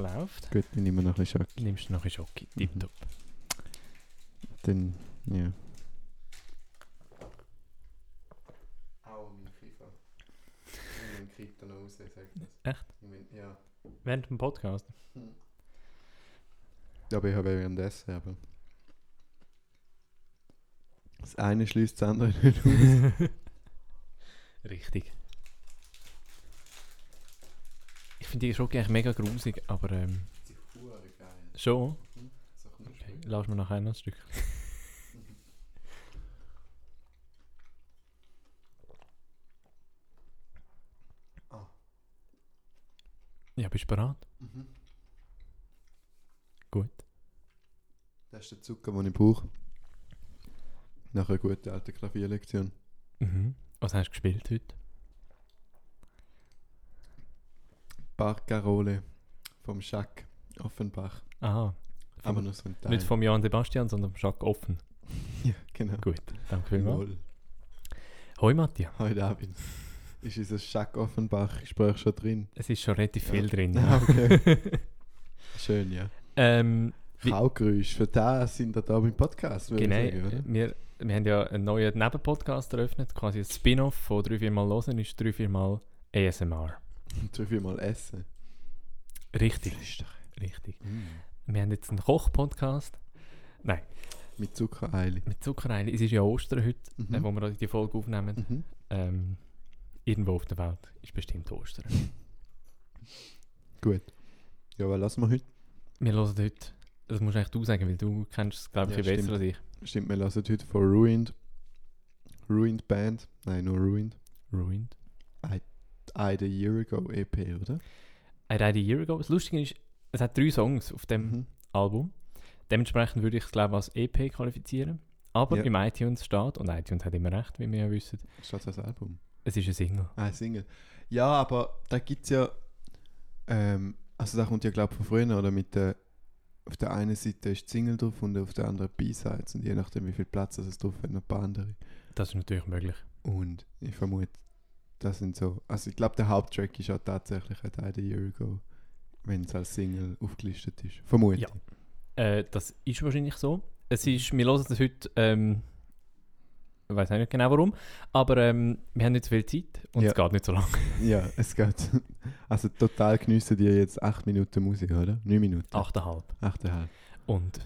läuft. Gut, dann nehmen wir noch ein Schock. Nimmst du noch ein Schocki. Tipptopp. Dann, ja. Au, mein Kiefer. Ich nehme Kiefer noch raus, sag das. Echt? Ich mein, ja. Während dem Podcast. Ja, aber ich habe währenddessen, aber... Das eine schließt das andere nicht aus. Richtig. Ich finde die Schoki eigentlich mega grusig, aber ähm, schon. So Okay. Lass mir nachher noch ein Stück. Ah. Ja, bist du bereit? Mhm. Gut. Das ist der Zucker, den ich brauche. Nach einer guten alten Klavierlektion. Mhm. Was hast du gespielt heute? Barcarole vom Jacques Offenbach. Aha. Aber nur so ein Teil. nicht vom Johann Sebastian, sondern vom Jacques Offen. Ja, genau. Gut, danke vielmals. Hoi Matthias. Heute Abend. Ist unser Jacques Offenbach-Gespräch schon drin? Es ist schon relativ Ja. viel drin. Ah, okay. Schön, ja. ähm, Kaugeräusch, für das sind wir da beim Podcast, würde genau, ich sagen, oder? wir, wir haben ja einen neuen Nebenpodcast eröffnet, quasi ein Spin-off von 3 4 Mal hören, ist 3 4 Mal ASMR. Drei, viermal essen. Richtig, Flüstern. richtig. Mm. Wir haben jetzt einen Koch-Podcast. Nein, Mit Zuckereile. mit Zuckereile. Es ist ja Ostern heute, Mhm. äh, wo wir die Folge aufnehmen. Mhm. Ähm, irgendwo auf der Welt ist bestimmt Ostern. Gut. Ja, was lassen wir heute? Wir hören heute, das musst eigentlich du sagen, weil du kennst es, glaube ich, Ja, besser als ich. Stimmt, wir lassen heute von Ruined. Ruined Band. Nein, nur Ruined. Ruined. I the Year Ago EP, oder? I Died a Year Ago. Das Lustige ist, es hat drei Songs auf dem Mhm. Album. Dementsprechend würde ich es, glaube ich, als EP qualifizieren. Aber Ja. im iTunes steht, und iTunes hat immer recht, wie wir ja wissen, Statt das Album. es ist ein Single. Ah, ein Single. Ja, aber da gibt es ja. Ähm, also, da kommt ja, glaube ich, von früher, oder? Mit der. Auf der einen Seite ist die Single drauf und auf der anderen B-Sides. Und je nachdem, wie viel Platz es drauf hat, noch ein paar andere. Das ist natürlich möglich. Und ich vermute, das sind so. Also, ich glaube, der Haupttrack ist auch tatsächlich ein Teil der Year Ago, wenn es als Single aufgelistet ist. Vermute. Ja. Äh, das ist wahrscheinlich so. Es ist, wir hören das heute, ähm, ich weiß nicht genau warum, aber ähm, wir haben nicht so viel Zeit und Ja. es geht nicht so lange. Ja, es geht. Also, total geniessen die jetzt 8 Minuten Musik, oder? 9 Minuten. 8,5. 8,5. Und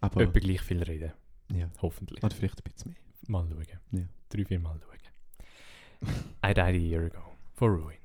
Aber. etwa gleich viel reden. Ja. Hoffentlich. Oder vielleicht ein bisschen mehr. Mal schauen. Ja. Drei, vier Mal schauen. I died a year ago. For ruined.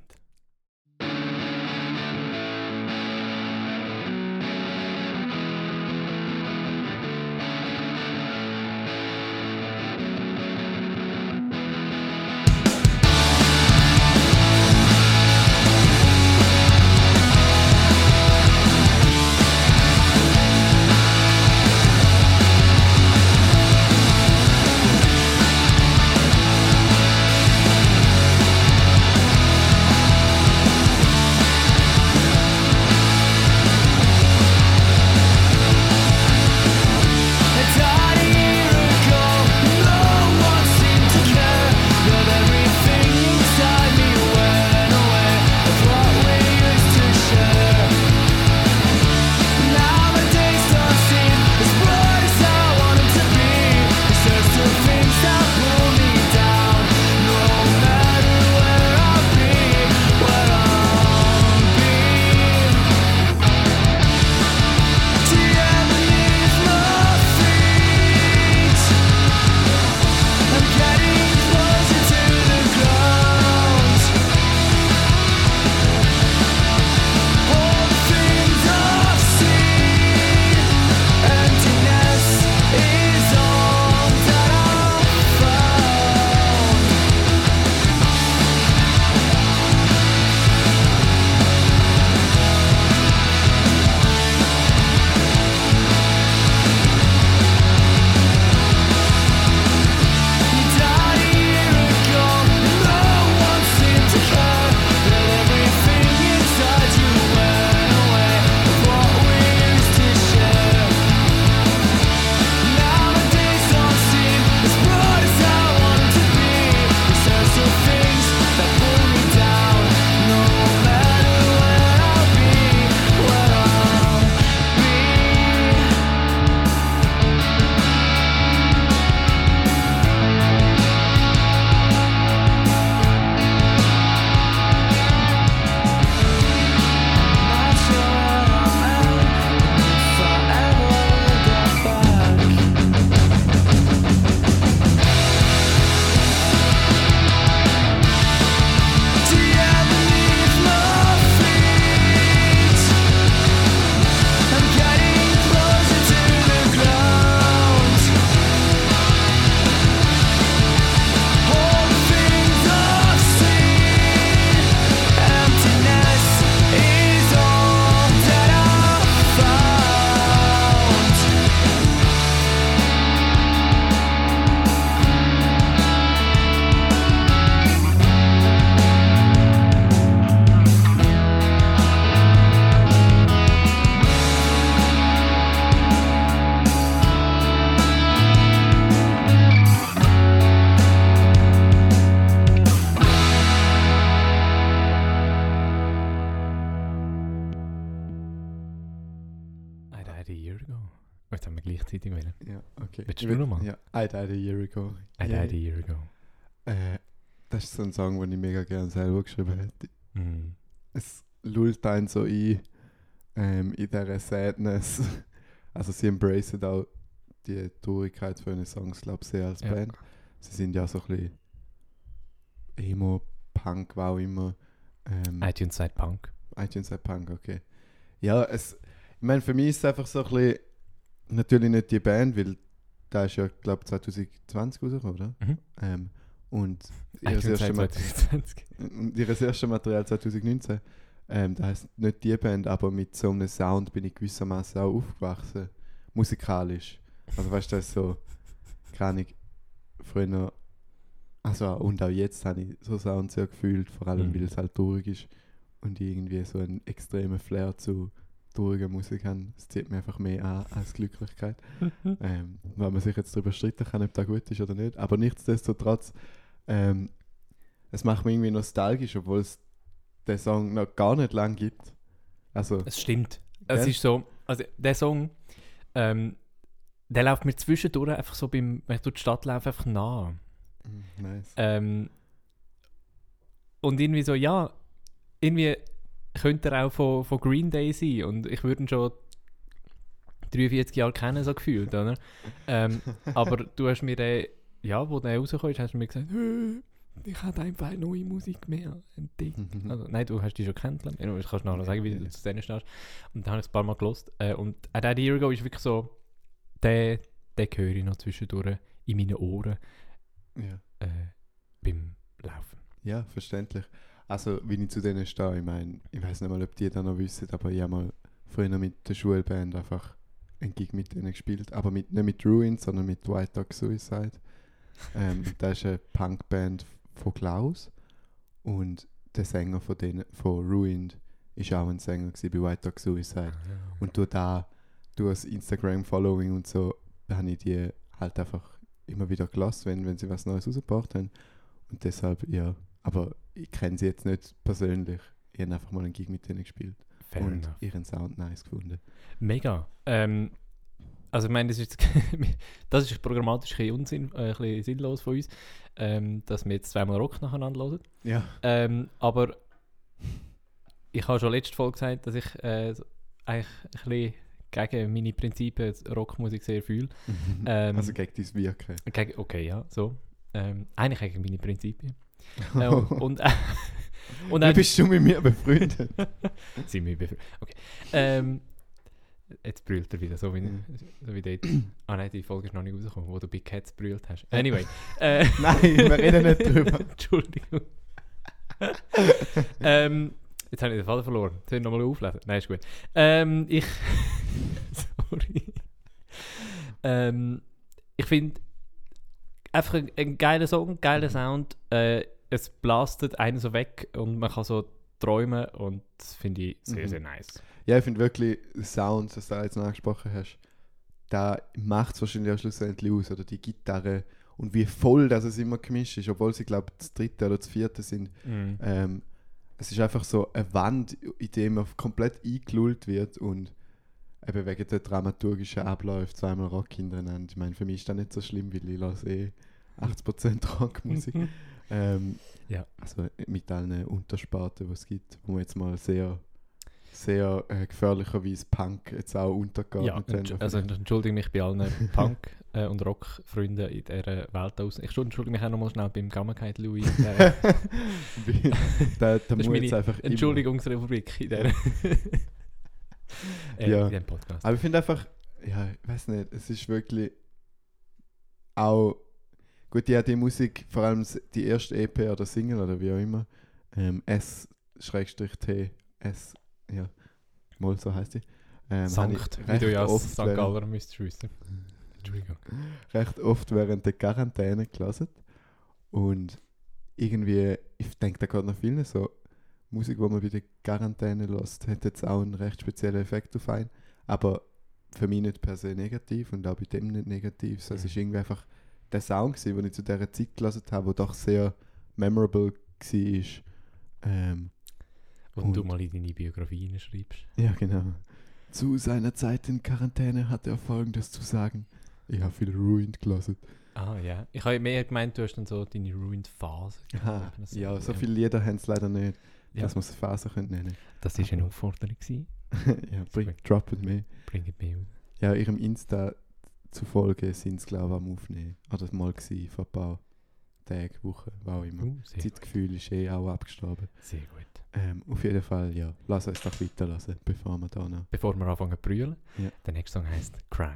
Noch mal? Ja, I died a year ago. I Yeah. died a year ago. Äh, das ist so ein Song, den ich mega gerne selber geschrieben hätte. Mm. Es lullt einen so ein ähm, in dieser Sadness. Also sie embracen auch die Traurigkeit für ihre Songs, glaube ich, sehr als Ja. Band. Sie sind ja so ein bisschen Emo, Punk, war auch immer. Ähm, iTunes Side Punk. iTunes sagt Punk, okay. Ja, es, ich meine, für mich ist es einfach so ein bisschen, natürlich nicht die Band, weil da ist ja, glaube ich, 2020 rausgekommen, oder? Mhm. Ähm, und ihr iTunes erste, Side Ma 2020. und ihr erste Material 2019, ähm, da heißt nicht die Band, aber mit so einem Sound bin ich gewissermaßen auch aufgewachsen, musikalisch. Also weißt du, das ist so, keine früher, also und auch jetzt habe ich so Sound sehr gefühlt, vor allem Mhm. weil es halt traurig ist und irgendwie so einen extremen Flair zu trauriger Musik habe. Es zieht mir einfach mehr an als Glücklichkeit. ähm, weil man sich jetzt darüber streiten kann, ob das gut ist oder nicht. Aber nichtsdestotrotz, ähm, es macht mich irgendwie nostalgisch, obwohl es den Song noch gar nicht lang gibt. Also, Es stimmt. Es Gell? ist so, also der Song, ähm, der läuft mir zwischendurch einfach so beim, wenn ich durch die Stadt laufe, einfach nah. mm, nice. Ähm, und irgendwie so, ja, irgendwie könnte er auch von, von Green Day sein und ich würde ihn schon 43 Jahre kennen, so gefühlt, oder? Ähm, aber du hast mir den, ja, wo der rausgekommen ist, hast du mir gesagt, «Hä, ich habe einfach neue Musik mehr entdeckt. Also, nein, du hast die schon kennengelernt. Du kannst nachher noch sagen, wie du zu denen stehst. Und dann habe ich es ein paar Mal gelost. Äh, und «A Dead Year Ago» ist wirklich so, den, den höre ich noch zwischendurch in meinen Ohren ja. äh, beim Laufen. ja, verständlich. Also, wie ich zu denen stehe, ich meine, ich weiß nicht mal, ob die das noch wissen, aber ich habe mal früher mit der Schulband einfach einen Gig mit denen gespielt. Aber mit, nicht mit Ruins, sondern mit White Dog Suicide. ähm, das ist eine Punkband von Klaus. Und der Sänger von, denen, von Ruined ist auch ein Sänger bei White Dog Suicide. Und durch da, durch das Instagram-Following und so, habe ich die halt einfach immer wieder gelassen, wenn, wenn sie was Neues rausgebracht haben. Und deshalb, ja. Aber ich kenne sie jetzt nicht persönlich. Ich habe einfach mal einen Gig mit denen gespielt Fair und enough. ihren Sound nice gefunden. Mega. Ähm, also ich meine, das ist, das ist programmatisch ein bisschen, Unsinn, äh, ein bisschen sinnlos von uns, ähm, dass wir jetzt zweimal Rock nacheinander hören. Ja. Ähm, aber ich habe schon letzte Folge gesagt, dass ich äh, eigentlich ein bisschen gegen meine Prinzipien Rockmusik sehr fühle. Ähm, also gegen dein Wirken. Gegen, okay, ja, so. Ähm, eigentlich gegen meine Prinzipien. Äh, und, und, äh, dann bist du mit mir befreundet? sind wir befre- Okay. Ähm, jetzt brüllt er wieder, so wie, so wie dort. Ah nein, die Folge ist noch nicht rausgekommen, wo du Big Cats brüllt hast. Anyway. äh, Nein, wir reden nicht drüber. Entschuldigung. ähm, jetzt habe ich den Faden verloren. Soll ich nochmal auflesen? Nein, ist gut. Ähm, ich. Sorry. ähm, ich finde einfach ein, ein geiler Song, geiler Sound. Äh, es blastet einen so weg und man kann so träumen und das finde ich sehr, Mhm. sehr nice. Ja, ich finde wirklich, der Sound, das du jetzt noch angesprochen hast, da macht es wahrscheinlich auch schlussendlich aus, oder die Gitarre und wie voll das es immer gemischt ist, obwohl sie, glaube ich, das dritte oder das vierte sind. Mhm. Ähm, es ist einfach so eine Wand, in der man komplett eingelullt wird und eben wegen der dramaturgischen Abläufe zweimal Rock hintereinander. Ich meine, für mich ist das nicht so schlimm, weil ich lasse eh 80% Rockmusik. ähm, Ja. Also mit allen Untersparten, die es gibt, wo man jetzt mal sehr, sehr äh, gefährlicherweise Punk jetzt auch Ja, entsch- haben. also entschuldige mich bei allen Punk- äh, und Rock-Freunden in dieser Welt aus. Ich entschuldige mich auch nochmal schnell beim Gammakeit Louis. in dieser- Wie- da, da Das ist muss jetzt meine Entschuldigungsrepublik in der äh, Ja. in Podcast. Aber ich finde einfach, ja, ich weiß nicht, es ist wirklich auch gut, ja, die Musik, vor allem die erste EP oder Single oder wie auch immer, ähm, S-T, S, ja, mal so heißt die. Ähm, Sankt, wie du ja oft St. Galler müsstest wissen. Entschuldigung. recht oft während der Quarantäne gelesen. Und irgendwie, ich denke, da geht noch viel so Musik, die man bei der Quarantäne lässt, hat jetzt auch einen recht speziellen Effekt auf einen. Aber für mich nicht per se negativ und auch bei dem nicht negativ. So, Es Mhm. ist irgendwie einfach der Sound, gewesen, den ich zu dieser Zeit gelesen habe, der doch sehr memorable war. Ähm, Und, du Und- mal in deine Biografie schreibst. ja, genau. Zu seiner Zeit in Quarantäne hatte er folgendes zu sagen. Ich habe viel Ruined gelassen. Ah, ja. Ich habe mehr gemeint, du hast dann so deine Ruined-Phase. Ja, so viele Lieder haben es leider nicht, Ja. dass man es Phase könnte nennen Das war eine Aufforderung. Ja, bring, drop it mehr. Bringt mich aus. Ja, ihrem Insta zufolge sind es, glaube ich, am Aufnehmen. Oder mal gewesen, vor ein paar Tagen, Wochen, was auch immer. Uh, sehr, gut. Zeitgefühl ist eh auch abgestorben. sehr gut. Ähm, auf jeden Fall, ja, lass uns doch weiterlassen, bevor wir da noch... Bevor wir anfangen zu brüllen, Ja. der nächste Song heißt Cry.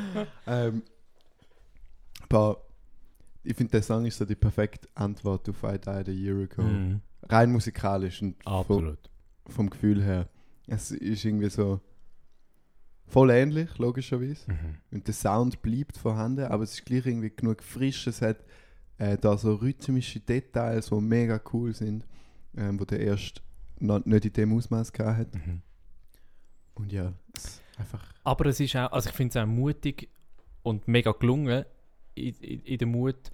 ähm, aber ich finde, der Song ist so die perfekte Antwort auf I Died a Year Ago. Mhm. Rein musikalisch und vom, Absolut. vom Gefühl her. Es ist irgendwie so voll ähnlich, logischerweise. Mhm. Und der Sound bleibt vorhanden, aber es ist gleich irgendwie genug frisch. Es hat äh, da so rhythmische Details, die mega cool sind, ähm, wo der erst noch nicht in dem Ausmaß gehabt hat. Mhm. Und ja, es einfach. Aber es ist auch, also ich finde es auch mutig und mega gelungen, in, in, in der Mut,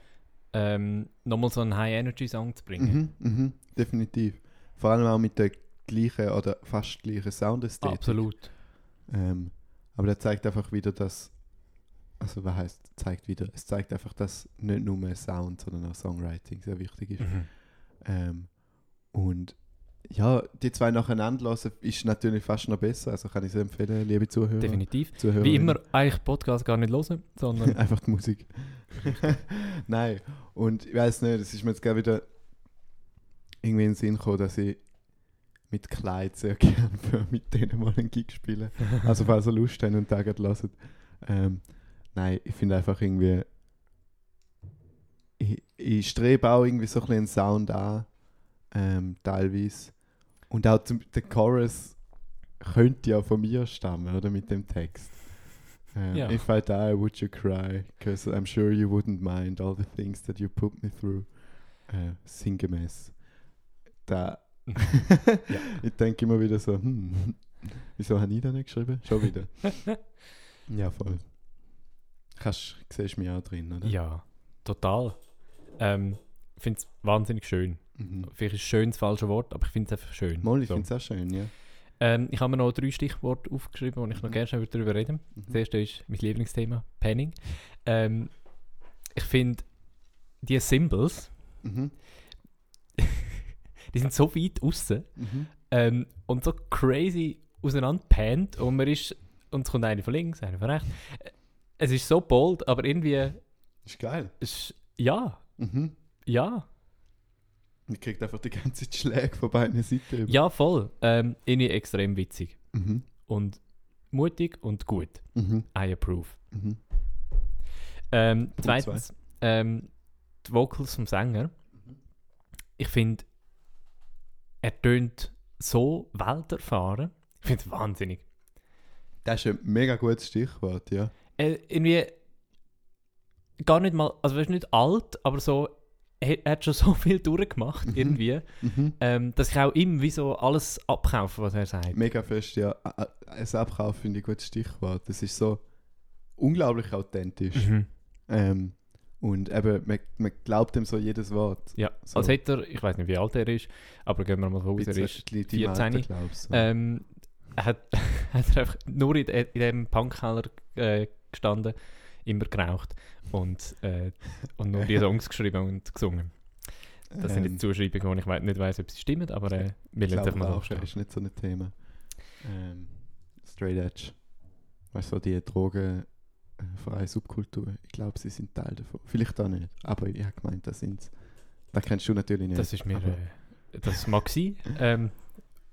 ähm, nochmal so einen High-Energy-Song zu bringen. Mhm, mhm, definitiv. Vor allem auch mit der gleichen oder fast gleichen Soundästhetik. Absolut. Ähm, aber der zeigt einfach wieder, dass. Also, was heißt, zeigt wieder? Es zeigt einfach, dass nicht nur Sound, sondern auch Songwriting sehr wichtig ist. Mhm. Ähm, und ja, die zwei nacheinander hören ist natürlich fast noch besser. Also kann ich es empfehlen, liebe Zuhörer. Definitiv. Zuhörer Wie immer, eigentlich Podcast gar nicht hören, sondern Einfach die Musik. Nein, und ich weiß nicht, es ist mir jetzt gerade wieder irgendwie in den Sinn gekommen, dass ich mit Kleid sehr gerne für mit denen mal einen Gig spielen. Also falls ihr Lust habt und da gerade hört. Ähm, nein, ich finde einfach irgendwie, ich, ich strebe auch irgendwie so ein bisschen einen Sound an, ähm, teilweise. Und auch zum, der Chorus könnte ja von mir stammen, oder, mit dem Text. Um, Ja. If I die, would you cry? Because I'm sure you wouldn't mind all the things that you put me through. äh, sinngemäß. Da Ja. ich denke immer wieder so, hm, wieso habe ich da nicht geschrieben? Schon wieder. ja, voll. Kannst, siehst du mich auch drin, oder? Ja, total. Ähm, ich finde es wahnsinnig schön. Mhm. Vielleicht ist schön das falsche Wort, aber ich finde es einfach schön. Mal, ich So. finde es auch schön, ja. Ähm, ich habe mir noch drei Stichworte aufgeschrieben, wo ich noch Mhm. gerne darüber reden Mhm. Das erste ist mein Lieblingsthema, Penning. Ähm, ich finde, die Symbols, Mhm. die sind so weit außen Mhm. ähm, und so crazy auseinanderpannt und man ist, und es kommt eine von links, eine von rechts. Äh, Es ist so bold, aber irgendwie, Ist geil. ist, ja, Mhm. ja, Man kriegt einfach die ganze Zeit Schläge von beiden Seiten. ja, voll. Ähm, irgendwie extrem witzig Mhm. und mutig und gut. Mhm. I approve. Mhm. Ähm, zweitens, ähm, die Vocals vom Sänger. Ich finde, er tönt so welterfahren. Ich finde es wahnsinnig. Das ist ein mega gutes Stichwort, ja. Äh, irgendwie gar nicht mal, also er ist nicht alt, aber so, er, hat schon so viel durchgemacht Mhm. irgendwie, Mhm. ähm, dass ich auch ihm wie so alles abkaufe, was er sagt. Mega fest, ja. Ein Abkauf finde ich ein gutes Stichwort. Das ist so unglaublich authentisch. Mhm. Ähm, und eben, man, man glaubt ihm so jedes Wort. Ja, So. als hätte er, ich weiß nicht, wie alt er ist, aber gehen wir mal von aus, er ist die- die 14. Alter, du. Ähm, hat, hat er einfach nur in, in dem Punkkeller äh, gestanden, immer geraucht und, äh, und nur die Songs geschrieben und gesungen. Das sind Ähm, jetzt Zuschreibungen, wo ich nicht weiß, ob sie stimmen, aber äh, wir lassen mal auch, stehen. ist nicht so ein Thema. Ähm, Straight Edge. Weißt du, die drogenfreie Subkultur. Ich glaube, sie sind Teil davon. Vielleicht auch nicht. Aber ich habe gemeint, das sind Das kennst du natürlich nicht. Das ist mir, äh, das mag sein, ähm,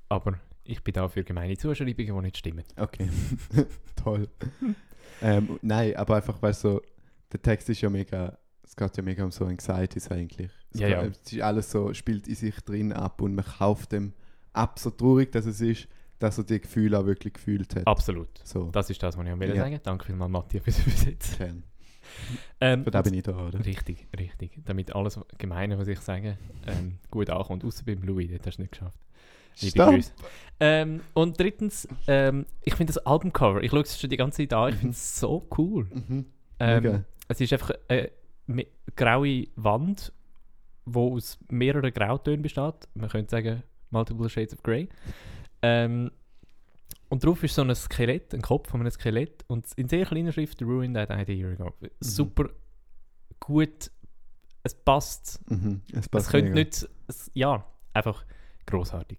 aber ich bin da für gemeine Zuschreibungen, die nicht stimmen. Okay, toll. ähm, nein, aber einfach, weißt du, so, der Text ist ja mega, es geht ja mega um so Anxieties eigentlich. Es Ja, ja. Es ist alles so, spielt in sich drin ab und man kauft dem ab, so traurig dass es ist, dass er die Gefühle auch wirklich gefühlt hat. Absolut. So, Das ist das, was ich will Ja. sagen. Danke vielmals, Matthias, fürs Übersetzen. Kern. Ähm, Für da bin ich da, oder? Richtig, richtig. Damit alles Gemeine, was ich sage, ähm, gut ankommt. Außer beim Louis, das hast du nicht geschafft. Liebe! Grüße. Ähm, und drittens, ähm, ich finde das Albumcover, ich schaue es schon die ganze Zeit an, ich finde es so cool. Mhm. Ähm, es ist einfach eine graue Wand, die aus mehreren Grautönen besteht. Man könnte sagen, Multiple Shades of Grey. Ähm, und drauf ist so ein Skelett, ein Kopf von einem Skelett und in sehr kleiner Schrift Ruin That I Did a Year Ago. Super gut, es passt. Mhm. Es Es passt könnte mega. nicht, es, ja, einfach großartig.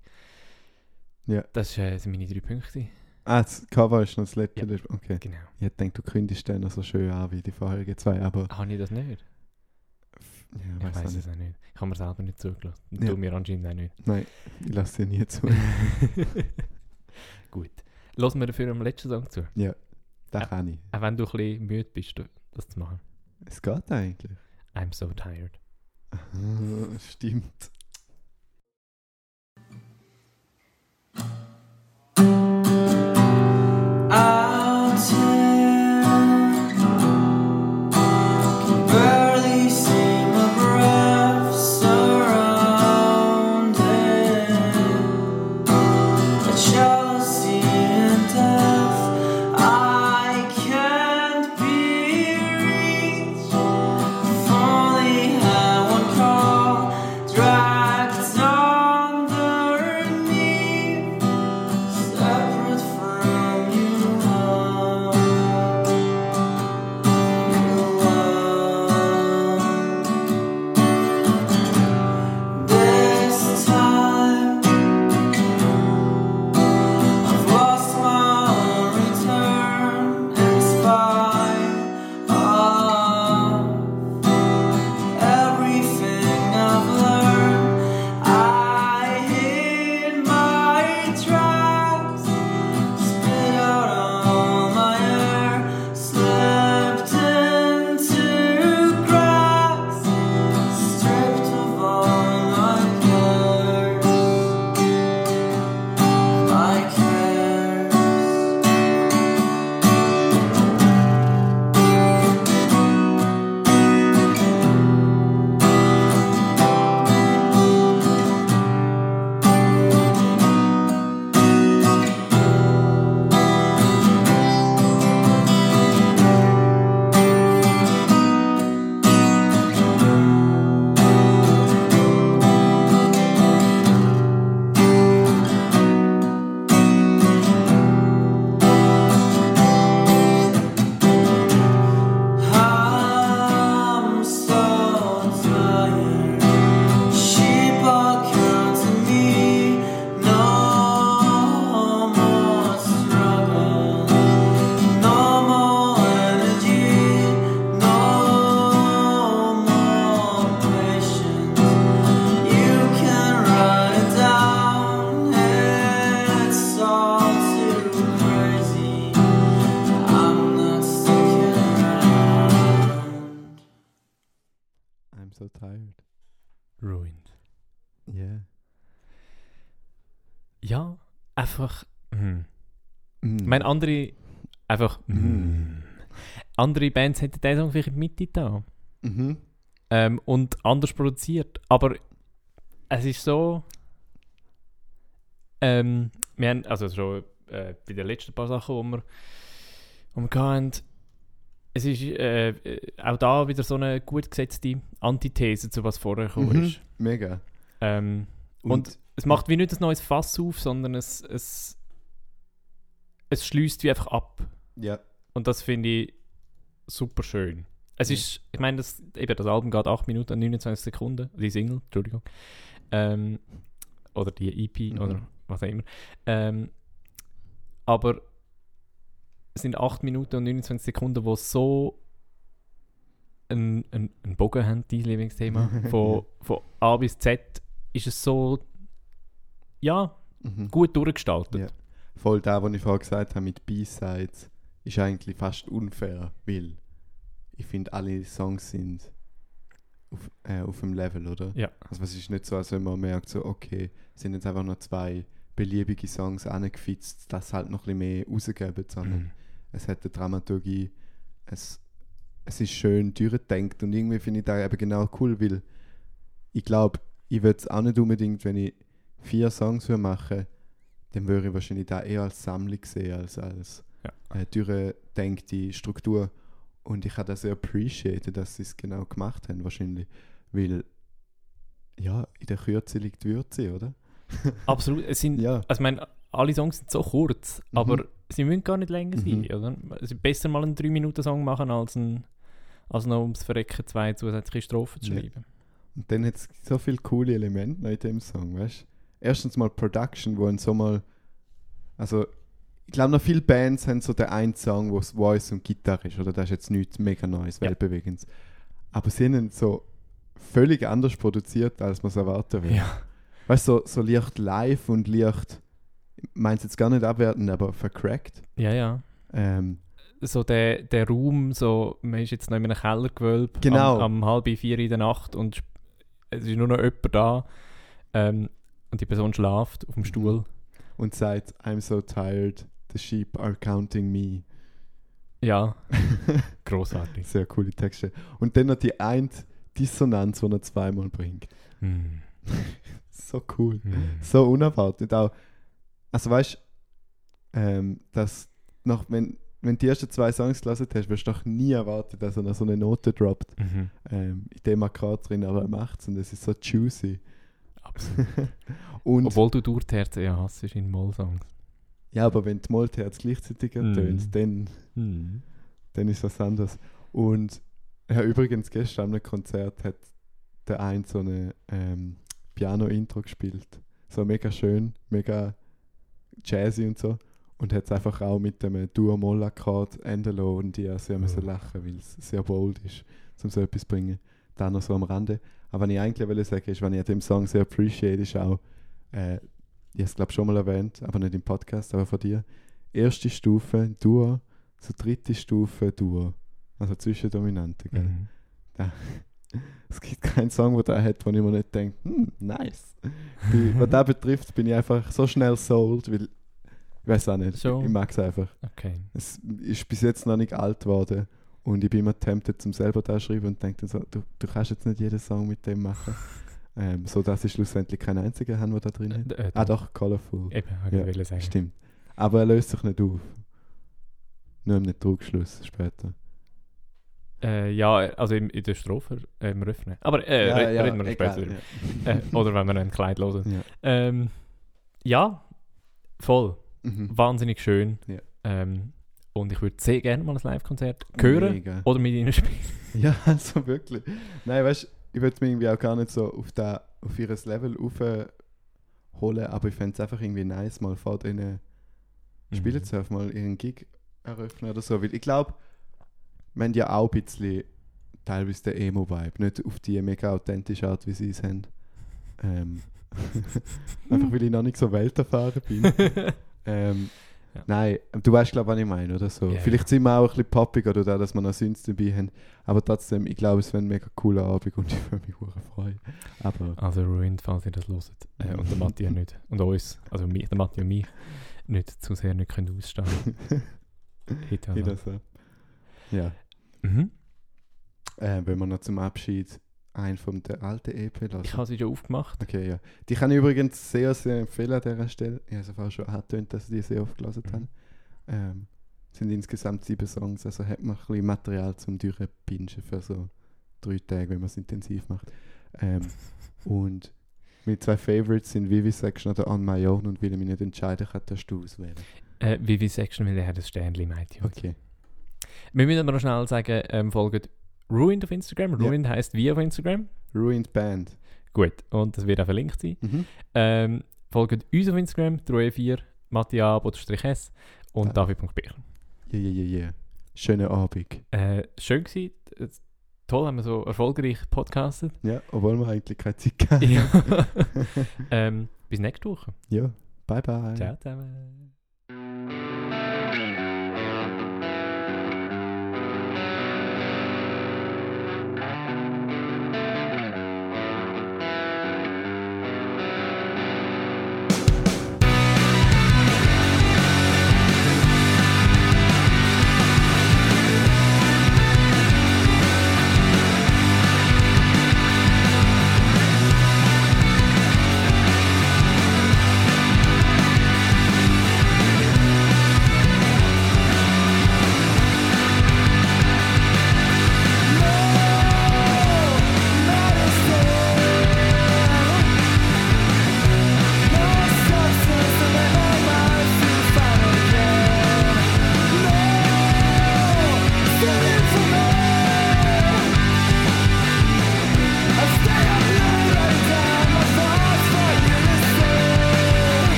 Ja. Das äh, sind meine drei Punkte. Ah, das Cover ist noch das letzte. Ja. Okay. Genau. Ich gedacht, du kündigst den noch so schön an wie die vorherigen zwei, aber Habe ich das nicht? ja, Ich weiß es auch nicht. Ich habe mir selber nicht zugelassen. Und Ja. du mir anscheinend auch nicht. Nein, ich lasse sie nie zu. Gut. Lass mir dafür am letzten Song zu. ja, das Ja. kann ich. Auch wenn du ein bisschen müde bist, das zu machen. Es geht eigentlich. I'm so tired. Stimmt. Meine, andere. Einfach. Mm. hm. Andere Bands hätten diesen Song vielleicht in die Mitte da. Mhm. Ähm, und anders produziert. Aber es ist so. Ähm, wir haben, also schon äh, bei den letzten paar Sachen, die wir, die wir hatten, es ist äh, auch da wieder so eine gut gesetzte Antithese zu was vorher gekommen Mhm. ist. Mega. Ähm, Und, Und- es macht wie nicht ein neues Fass auf, sondern es, es, es schließt wie einfach ab. ja, Und das finde ich super schön. Es Ja. ist, ich meine, das, eben, das Album geht 8 Minuten und 29 Sekunden. Die Single, Entschuldigung. Ähm, oder die EP Mhm. oder was auch immer. Ähm, aber es sind 8 Minuten und 29 Sekunden, wo so einen ein, ein Bogen haben, dein Lieblingsthema. Von, von A bis Z ist es so, ja, mhm. gut durchgestaltet. Ja. Voll da, was ich vorher gesagt habe mit B-Sides, ist eigentlich fast unfair, weil ich finde, alle Songs sind auf, äh, auf dem Level, oder? Ja. Also es ist nicht so, als wenn man merkt, so, okay, es sind jetzt einfach nur zwei beliebige Songs angefitzt, das halt noch ein bisschen mehr rausgeben, sondern Mhm. es hat eine Dramaturgie, es, es ist schön durchgedenkt und irgendwie finde ich das eben genau cool, weil ich glaube, ich würde es auch nicht unbedingt, wenn ich vier Songs würde machen dann würde ich wahrscheinlich da eher als Sammlung sehen, als als Ja. äh, durchdenkte Struktur. Und ich habe das sehr appreciated, dass sie es genau gemacht haben, wahrscheinlich. Weil, ja, in der Kürze liegt Würze, oder? Absolut. Es sind, Ja. also ich meine, alle Songs sind so kurz, Mhm. aber sie müssen gar nicht länger sein. Mhm. Oder? Es ist besser mal einen 3-Minuten-Song machen, als, ein, als noch ums Verrecken zwei zusätzliche Strophen zu Ja. schreiben. Und dann hat es so viele coole Elemente in dem Song, weißt du? Erstens mal Production, wo ein so mal. Also, ich glaube, noch viele Bands haben so den einen Song, wo es Voice und Gitarre ist, oder? Das ist jetzt nichts mega Neues, Ja. weltbewegendes. Aber sie haben ihn so völlig anders produziert, als man es erwarten würde. Ja. Weißt du, so, so leicht live und leicht. Ich meine es jetzt gar nicht abwerten, aber vercrackt. ja, ja. Ähm, So der, der Raum, so, man ist jetzt noch in einem Kellergewölbe Genau. am, am halb vier in der Nacht und es ist nur noch jemand da ähm, und die Person schlaft auf dem Stuhl. und sagt, I'm so tired, the sheep are counting me. Ja, großartig. Sehr coole Texte. Und dann noch die eine Dissonanz, die er zweimal bringt. Hm. So cool. Hm. So unerwartet auch. Also weißt du, ähm, dass noch, wenn, wenn du die ersten zwei Songs gelesen hast, wirst du doch nie erwarten, dass er noch so eine Note droppt. Mhm. Ähm, in dem Akkord drin, aber er macht es und es ist so juicy. Absolut. und Obwohl du Durchherzen ja hast in Moll-Songs. ja, aber wenn die Moltherz gleichzeitig Mhm. ertönt, dann, Mhm. dann ist was anderes. Und ja, übrigens gestern einem Konzert hat der ein so eine ähm, Piano-Intro gespielt. So mega schön, mega jazzy und so. Und hat es einfach auch mit dem Dur-Moll-Akkord enden lassen und die sehr müssen Oh. lachen, weil es sehr bold ist, um so etwas zu bringen. Dann noch so am Rande. Aber was ich eigentlich wollte sagen, ist, was ich an dem Song sehr appreciate, ist auch, äh, ich habe es glaube schon mal erwähnt, aber nicht im Podcast, aber von dir. Erste Stufe Dur, so dritte Stufe Dur. Also Zwischendominante, gell? Mhm. Es gibt keinen Song, der da hat, wo ich mir nicht denke, hm, nice. Bei- Was das betrifft, bin ich einfach so schnell sold, weil, ich weiß auch nicht, So. ich mag es einfach. Okay. Es ist bis jetzt noch nicht alt geworden und ich bin immer tempted, zum selber da schreiben und denke dann so, du, du kannst jetzt nicht jeden Song mit dem machen. ähm, so dass ich schlussendlich keinen einzigen habe, der da drin hat. Äh, äh, Ah doch, Colorful. Eben, Ja, ich sagen. Stimmt. Aber er löst sich nicht auf. Nur im Trugschluss später. Äh, ja, also im, in der Strophe, äh, im Refrain. Aber äh, re reden wir noch später ja. Äh, oder wenn wir ein Kleid hören. Ja. Ähm, ja, voll. Mhm. Wahnsinnig schön. Ja. Ähm, und ich würde sehr gerne mal ein Live-Konzert hören Mega. oder mit ihnen spielen. Ja, also wirklich. Nein, weißt du, ich würde mich irgendwie auch gar nicht so auf, da, auf ihr Level aufholen, aber ich fände es einfach irgendwie nice, mal vor denen Mhm. spielen zu dürfen, mal ihren Gig eröffnen oder so. Weil ich glaube, wir haben ja auch ein bisschen teilweise den Emo-Vibe, nicht auf die mega authentische Art, wie sie es haben. Ähm, einfach weil ich noch nicht so welterfahren bin. ähm, Ja. Nein, du weißt, glaube ich, was ich meine, oder so. Ja, Vielleicht sind wir auch ein bisschen poppiger, oder dass wir noch Synths dabei haben. Aber trotzdem, ich glaube, es wäre ein mega cooler Abend und ich würde mich hure freuen. Aber Also Ruined, falls ihr das hört. Äh, und der Matti ja nicht. Und uns, also mich, der Matti und mich, nicht zu sehr nicht können ausstehen. Wieder also. so. Ja. mhm. Äh, wenn wir noch zum Abschied einen von der alten EP lassen. Ich habe sie schon aufgemacht. Okay, ja. Die kann ich übrigens sehr, sehr empfehlen an dieser Stelle. Ich habe es vorher schon angetönt, dass ich die sehr oft gelesen Mhm. habe. Ähm, sind insgesamt sieben Songs, also hat man ein bisschen Material zum Durchpingen für so drei Tage, wenn man es intensiv macht. Ähm, und meine zwei Favorites sind Vivisection oder On My Own und weil ich mich nicht entscheiden kann, darfst du auswählen. Äh, Vivi Section, weil er hat ein Sternchen iTunes. Okay. Wir müssen aber noch schnell sagen, ähm, folgt Ruined auf Instagram. Ja. Ruined heisst wie auf Instagram. Ruined Band. Gut, und das wird auch verlinkt sein. Mhm. Ähm, folgt uns auf Instagram, 3E4, Mattia-S und Ah. David.becher. Ja, ja, ja, ja. Schönen Abend. Äh, schön gewesen. Äh, Toll, haben wir so erfolgreich podcastet. Ja, obwohl wir eigentlich keine Zeit ja. ähm, bis nächste Woche. ja. Bye, bye. Ciao zusammen.